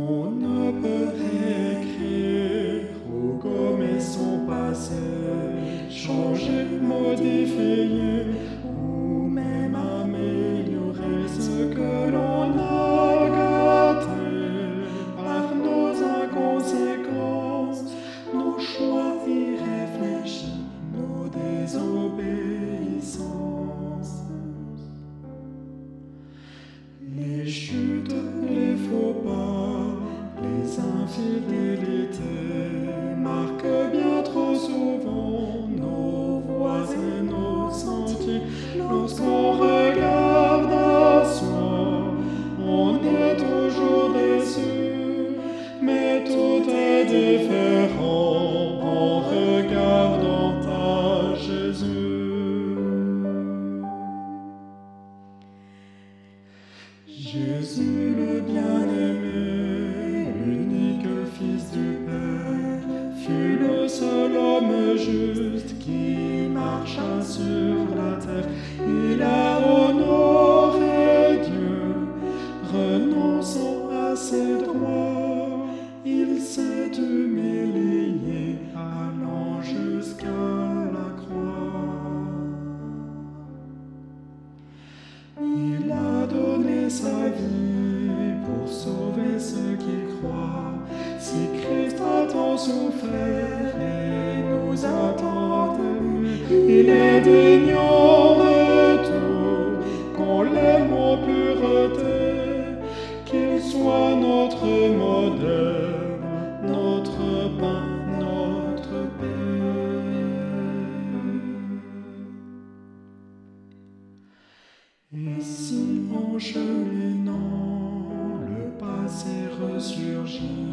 Oh. Jésus le bien-aimé, l'unique Fils du Père, fut le seul homme juste qui marcha sur la terre. Il a sa vie pour sauver ceux qui croient. Si Christ a tant souffert et nous attend, tant aimés, il est digne. cheminant, le passé ressurgit.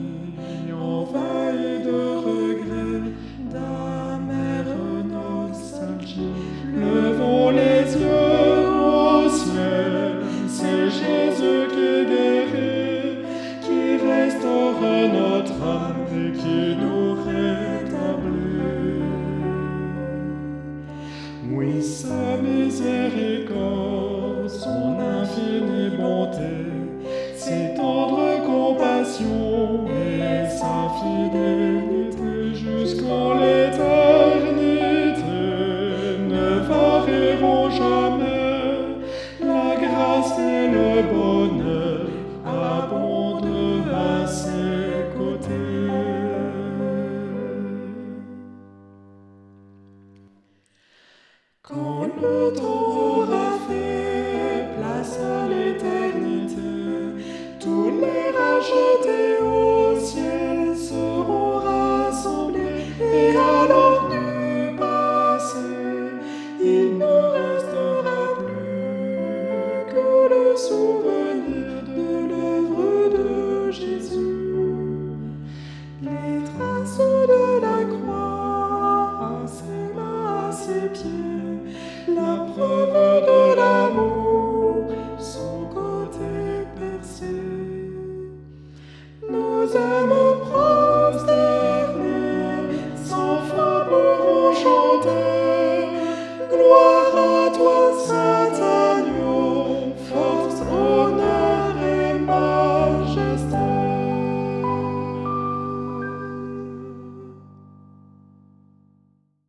Quand le temps sans frappe enchanter.